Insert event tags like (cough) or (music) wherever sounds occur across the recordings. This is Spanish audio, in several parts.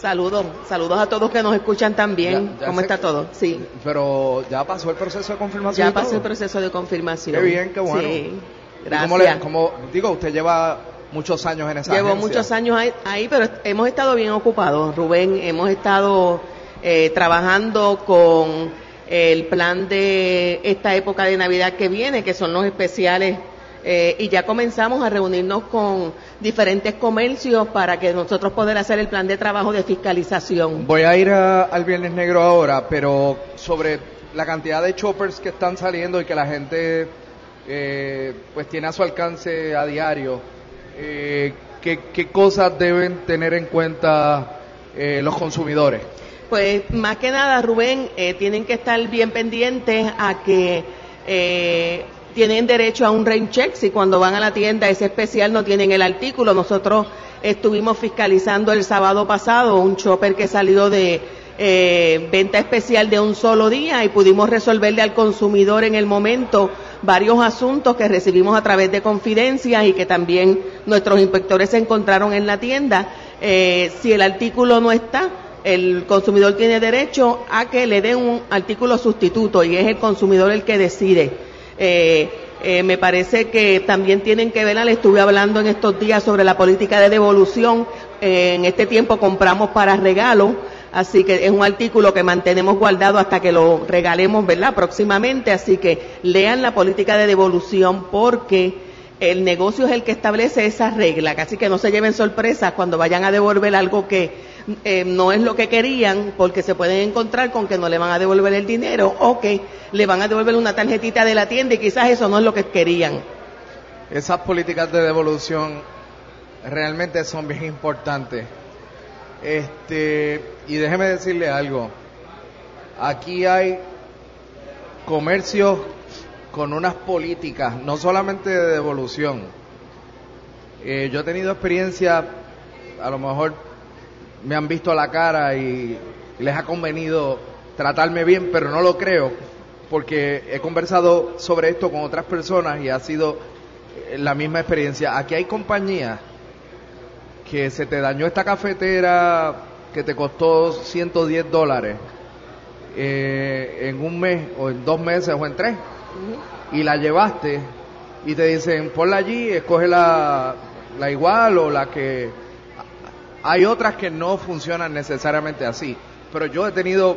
Saludos, saludos a todos que nos escuchan también. Ya- ya ¿Cómo está que- todo? Sí, Pero ya pasó el proceso de confirmación. ya pasó el proceso de confirmación. Qué bien, qué bueno. Sí, ¿Y gracias. cómo le- cómo- digo, usted lleva muchos años en esa Llevo agencia. muchos años ahí, ahí, pero hemos estado bien ocupados, Rubén. Hemos estado eh, trabajando con el plan de esta época de Navidad que viene, que son los especiales, eh, y ya comenzamos a reunirnos con diferentes comercios para que nosotros poder hacer el plan de trabajo de fiscalización. Voy a ir a- al Viernes Negro ahora, pero sobre la cantidad de choppers que están saliendo y que la gente eh, pues tiene a su alcance a diario, eh, ¿qué, qué cosas deben tener en cuenta eh, los consumidores? Pues más que nada, Rubén, eh, tienen que estar bien pendientes a que eh, tienen derecho a un rain check. Si cuando van a la tienda ese especial no tienen el artículo, nosotros estuvimos fiscalizando el sábado pasado un chopper que salió de eh, venta especial de un solo día y pudimos resolverle al consumidor en el momento varios asuntos que recibimos a través de confidencias y que también nuestros inspectores se encontraron en la tienda. Eh, si el artículo no está, el consumidor tiene derecho a que le den un artículo sustituto y es el consumidor el que decide. Eh, eh, me parece que también tienen que ver, le estuve hablando en estos días sobre la política de devolución. Eh, en este tiempo compramos para regalo, así que es un artículo que mantenemos guardado hasta que lo regalemos, ¿verdad? Próximamente, así que lean la política de devolución porque el negocio es el que establece esa regla, así que no se lleven sorpresas cuando vayan a devolver algo que eh, no es lo que querían, porque se pueden encontrar con que no le van a devolver el dinero o que le van a devolver una tarjetita de la tienda y quizás eso no es lo que querían. Esas políticas de devolución realmente son bien importantes. Este, y déjeme decirle algo. Aquí hay comercios con unas políticas, no solamente de devolución. Eh, yo he tenido experiencia, a lo mejor me han visto la cara y les ha convenido tratarme bien, pero no lo creo, porque he conversado sobre esto con otras personas y ha sido eh, la misma experiencia. Aquí hay compañías que se te dañó esta cafetera que te costó 110 dólares eh, en un mes o en dos meses o en tres y la llevaste y te dicen ponla allí, escoge la, la igual o la que hay otras que no funcionan necesariamente así, pero yo he tenido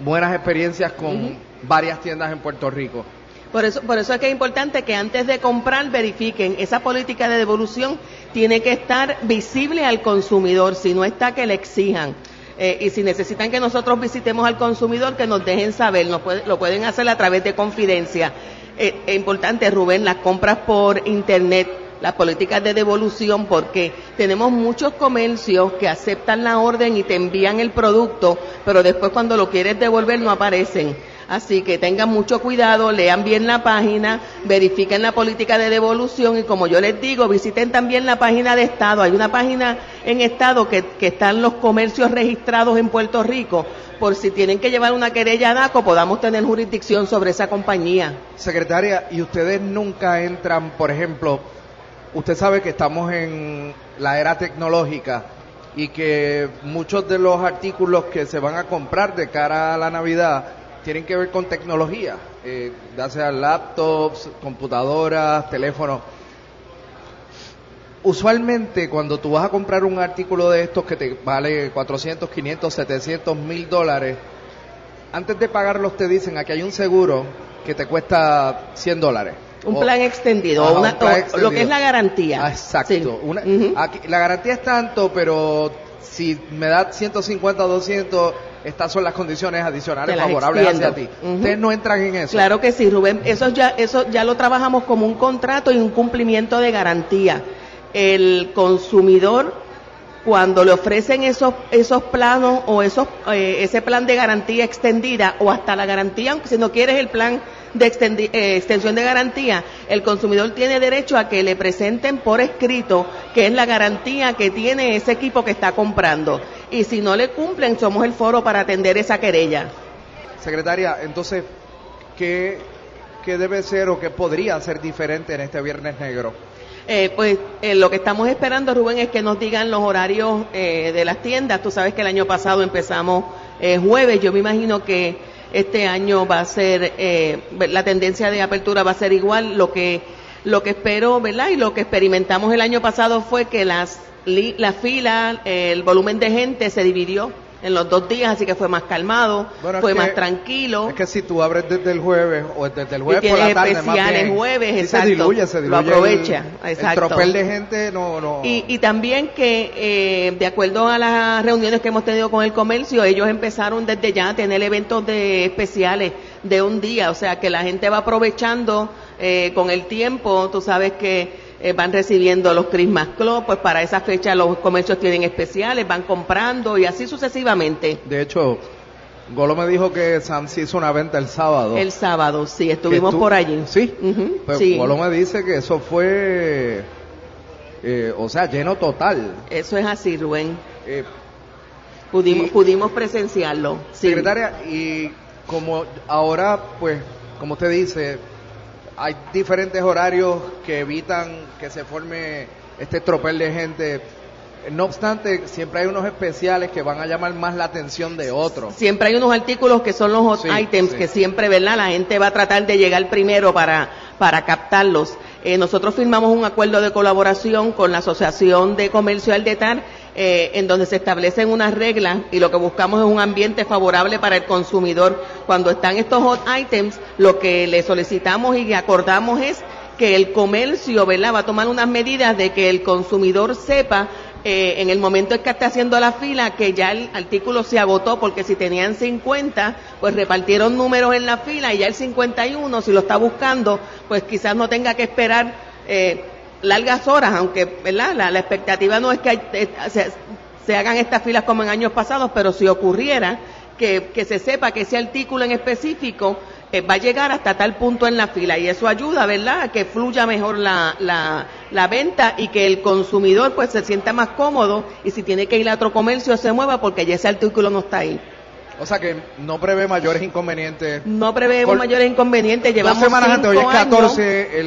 buenas experiencias con varias tiendas en Puerto Rico. Por eso, por eso es que es importante que antes de comprar verifiquen. Esa política de devolución tiene que estar visible al consumidor, si no está que le exijan. Eh, y si necesitan que nosotros visitemos al consumidor, que nos dejen saber, nos lo pueden hacer a través de confidencia. Eh, es importante, Rubén, las compras por internet las políticas de devolución, porque tenemos muchos comercios que aceptan la orden y te envían el producto, pero después cuando lo quieres devolver no aparecen. Así que tengan mucho cuidado, lean bien la página, verifiquen la política de devolución y como yo les digo, visiten también la página de Estado. Hay una página en Estado que, que están los comercios registrados en Puerto Rico por si tienen que llevar una querella a DACO, podamos tener jurisdicción sobre esa compañía. Secretaria, ¿y ustedes nunca entran, por ejemplo, usted sabe que estamos en la era tecnológica y que muchos de los artículos que se van a comprar de cara a la Navidad tienen que ver con tecnología, eh, ya sea laptops, computadoras, teléfonos. Usualmente cuando tú vas a comprar un artículo de estos que te vale 400, 500, 700 mil dólares, antes de pagarlos te dicen aquí hay un seguro que te cuesta 100 dólares. Un plan extendido, Ajá, una- un plan o- extendido. lo que es la garantía. Ah, exacto. Sí. Una- Ujú. aquí- la garantía es tanto, pero si me da 150 o 200, estas son las condiciones adicionales favorables hacia ti. extiendo. Ustedes no entran en eso. Claro que sí, Rubén. Eso ya, eso ya lo trabajamos como un contrato y un cumplimiento de garantía. El consumidor, cuando le ofrecen esos, esos planos o esos, eh, ese plan de garantía extendida o hasta la garantía, aunque si no quieres el plan de extendi- eh, extensión de garantía, el consumidor tiene derecho a que le presenten por escrito que es la garantía que tiene ese equipo que está comprando. Y si no le cumplen, somos el foro para atender esa querella. Secretaria, entonces, ¿qué, ¿qué debe ser o qué podría ser diferente en este Viernes Negro? Eh, pues eh, lo que estamos esperando, Rubén, es que nos digan los horarios eh, de las tiendas. Tú sabes que el año pasado empezamos eh, jueves. Yo me imagino que este año va a ser, eh, la tendencia de apertura va a ser igual. Lo que, lo que espero, ¿verdad? Y lo que experimentamos el año pasado fue que las, la fila, el volumen de gente se dividió en los dos días, así que fue más calmado, Bueno, fue que- más tranquilo. Es que si tú abres desde el jueves o desde el Y jueves por la tarde, especiales bien, jueves, exacto. se diluye, se Lo diluye. el- aprovecha, El, exacto. tropel de gente no... no Y, y también que, eh, de acuerdo a las reuniones que hemos tenido con el comercio, ellos empezaron desde ya a tener eventos de especiales de un día, o sea que la gente va aprovechando eh, con el tiempo, tú sabes que eh, van recibiendo los Christmas Club, pues para esa fecha los comercios tienen especiales, van comprando y así sucesivamente. De hecho, Golo me dijo que Sam's hizo una venta el sábado. El sábado, sí, estuvimos por allí. Sí. Ujú, Pues sí. Golo me dice que eso fue, eh, o sea, lleno total. Eso es así, Rubén. Eh, Pudimos, Y- pudimos presenciarlo. Sí. Secretaria, y como ahora, pues, como usted dice, hay diferentes horarios que evitan que se forme este tropel de gente. No obstante, siempre hay unos especiales que van a llamar más la atención de otros. Siempre hay unos artículos que son los hot Sí, items sí. que siempre, ¿verdad? La gente va a tratar de llegar primero para, para captarlos. Eh, nosotros firmamos un acuerdo de colaboración con la Asociación de Comercio Aldetar, eh, en donde se establecen unas reglas y lo que buscamos es un ambiente favorable para el consumidor. Cuando están estos hot items, lo que le solicitamos y acordamos es que el comercio, ¿verdad? Va a tomar unas medidas de que el consumidor sepa eh, en el momento en que esté haciendo la fila que ya el artículo se agotó porque si tenían 50 pues repartieron números en la fila y ya el 51 si lo está buscando pues quizás no tenga que esperar eh, largas horas aunque verdad la, la expectativa no es que hay- eh, se, se hagan estas filas como en años pasados pero si ocurriera que, que se sepa que ese artículo en específico eh, va a llegar hasta tal punto en la fila y eso ayuda, ¿verdad?, a que fluya mejor la, la, la venta y que el consumidor pues se sienta más cómodo y si tiene que ir a otro comercio se mueva porque ya ese artículo no está ahí. O sea que no prevé mayores inconvenientes. No prevemos Por- mayores inconvenientes, Dos llevamos semanas antes, hoy es cinco años. 14,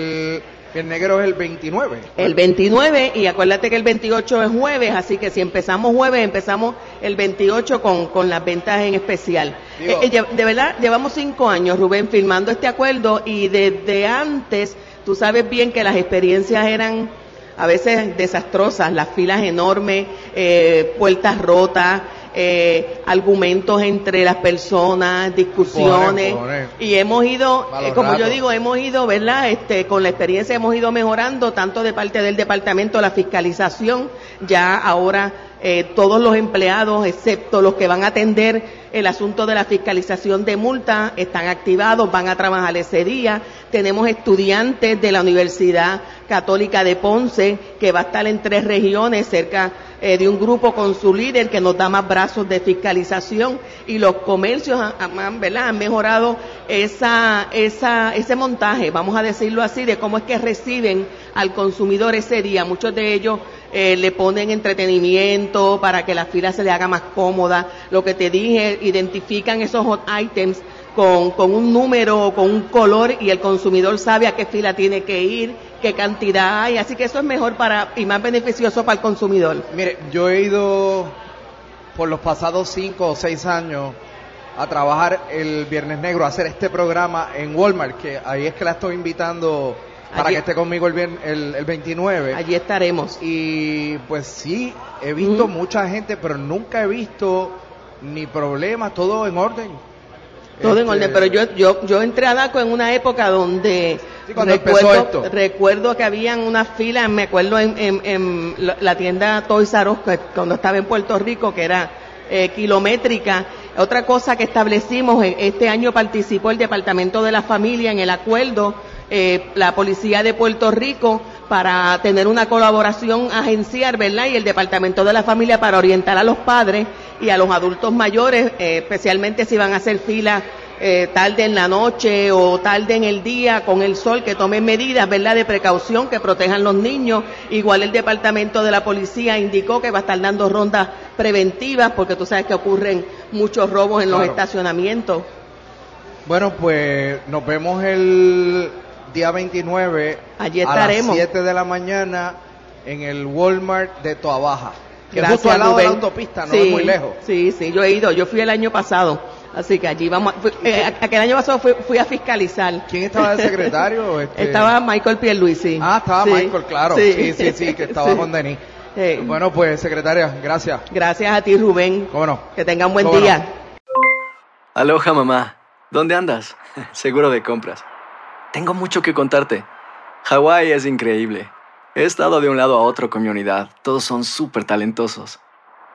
el, el negro es el 29. El 29 y acuérdate que el 28 es jueves, así que si empezamos jueves, empezamos el 28 con, con las ventas en especial. Digo- Eh, eh, de verdad, llevamos cinco años, Rubén, firmando este acuerdo y desde antes, tú sabes bien que las experiencias eran a veces desastrosas, las filas enormes, eh, puertas rotas, eh, argumentos entre las personas, discusiones y hemos ido, eh, como yo digo, hemos ido, ¿verdad? Este, con la experiencia hemos ido mejorando tanto de parte del departamento la fiscalización, ya ahora eh, todos los empleados, excepto los que van a atender el asunto de la fiscalización de multa, están activados, van a trabajar ese día. Tenemos estudiantes de la Universidad Católica de Ponce, que va a estar en tres regiones, cerca eh, de un grupo con su líder que nos da más brazos de fiscalización y los comercios han, ¿verdad? han mejorado esa, esa, ese montaje, vamos a decirlo así, de cómo es que reciben al consumidor ese día. Muchos de ellos eh, le ponen entretenimiento para que la fila se le haga más cómoda. Lo que te dije, identifican esos hot items con, con un número o con un color y el consumidor sabe a qué fila tiene que ir qué cantidad hay, así que eso es mejor para y más beneficioso para el consumidor. Mire, yo he ido por los pasados cinco o seis años a trabajar el Viernes Negro, a hacer este programa en Walmart, que ahí es que la estoy invitando para que esté conmigo el, el, 29. Allí estaremos. Y pues sí, he visto mucha gente, pero nunca he visto ni problemas, todo en orden. Todo en orden, este, pero yo, yo, yo entré a DACO en una época donde recuerdo, recuerdo que habían unas filas, me acuerdo en, en, la tienda Toys R Us, cuando estaba en Puerto Rico, que era eh, kilométrica. Otra cosa que establecimos, este año participó el Departamento de la Familia en el acuerdo, eh, la Policía de Puerto Rico, para tener una colaboración agenciar, ¿verdad? Y el Departamento de la Familia para orientar a los padres y a los adultos mayores, eh, especialmente si van a hacer filas eh, tarde en la noche o tarde en el día con el sol, que tomen medidas, ¿verdad?, de precaución que protejan los niños. Igual el departamento de la policía indicó que va a estar dando rondas preventivas porque tú sabes que ocurren muchos robos en los estacionamientos. Bueno, pues nos vemos el día 29 Allí estaremos. a las 7 de la mañana en el Walmart de Toa Baja. Que es justo al lado de la autopista, no es muy lejos. Sí, sí, yo he ido, yo fui el año pasado. Así que allí vamos. Eh, aquel año pasado fui, a fiscalizar. ¿Quién estaba de secretario? (laughs) Este... Estaba Michael Pierluisi. Ah, estaba Michael, claro. Sí, sí, sí, que estaba con Denis. Bueno, pues, secretaria, gracias. Gracias a ti, Rubén. ¿Cómo no? Que tengan buen día. Aloha, mamá. ¿Dónde andas? (laughs) Seguro de compras. Tengo mucho que contarte. Hawái es increíble. He estado de un lado a otro con mi unidad. Todos son súper talentosos.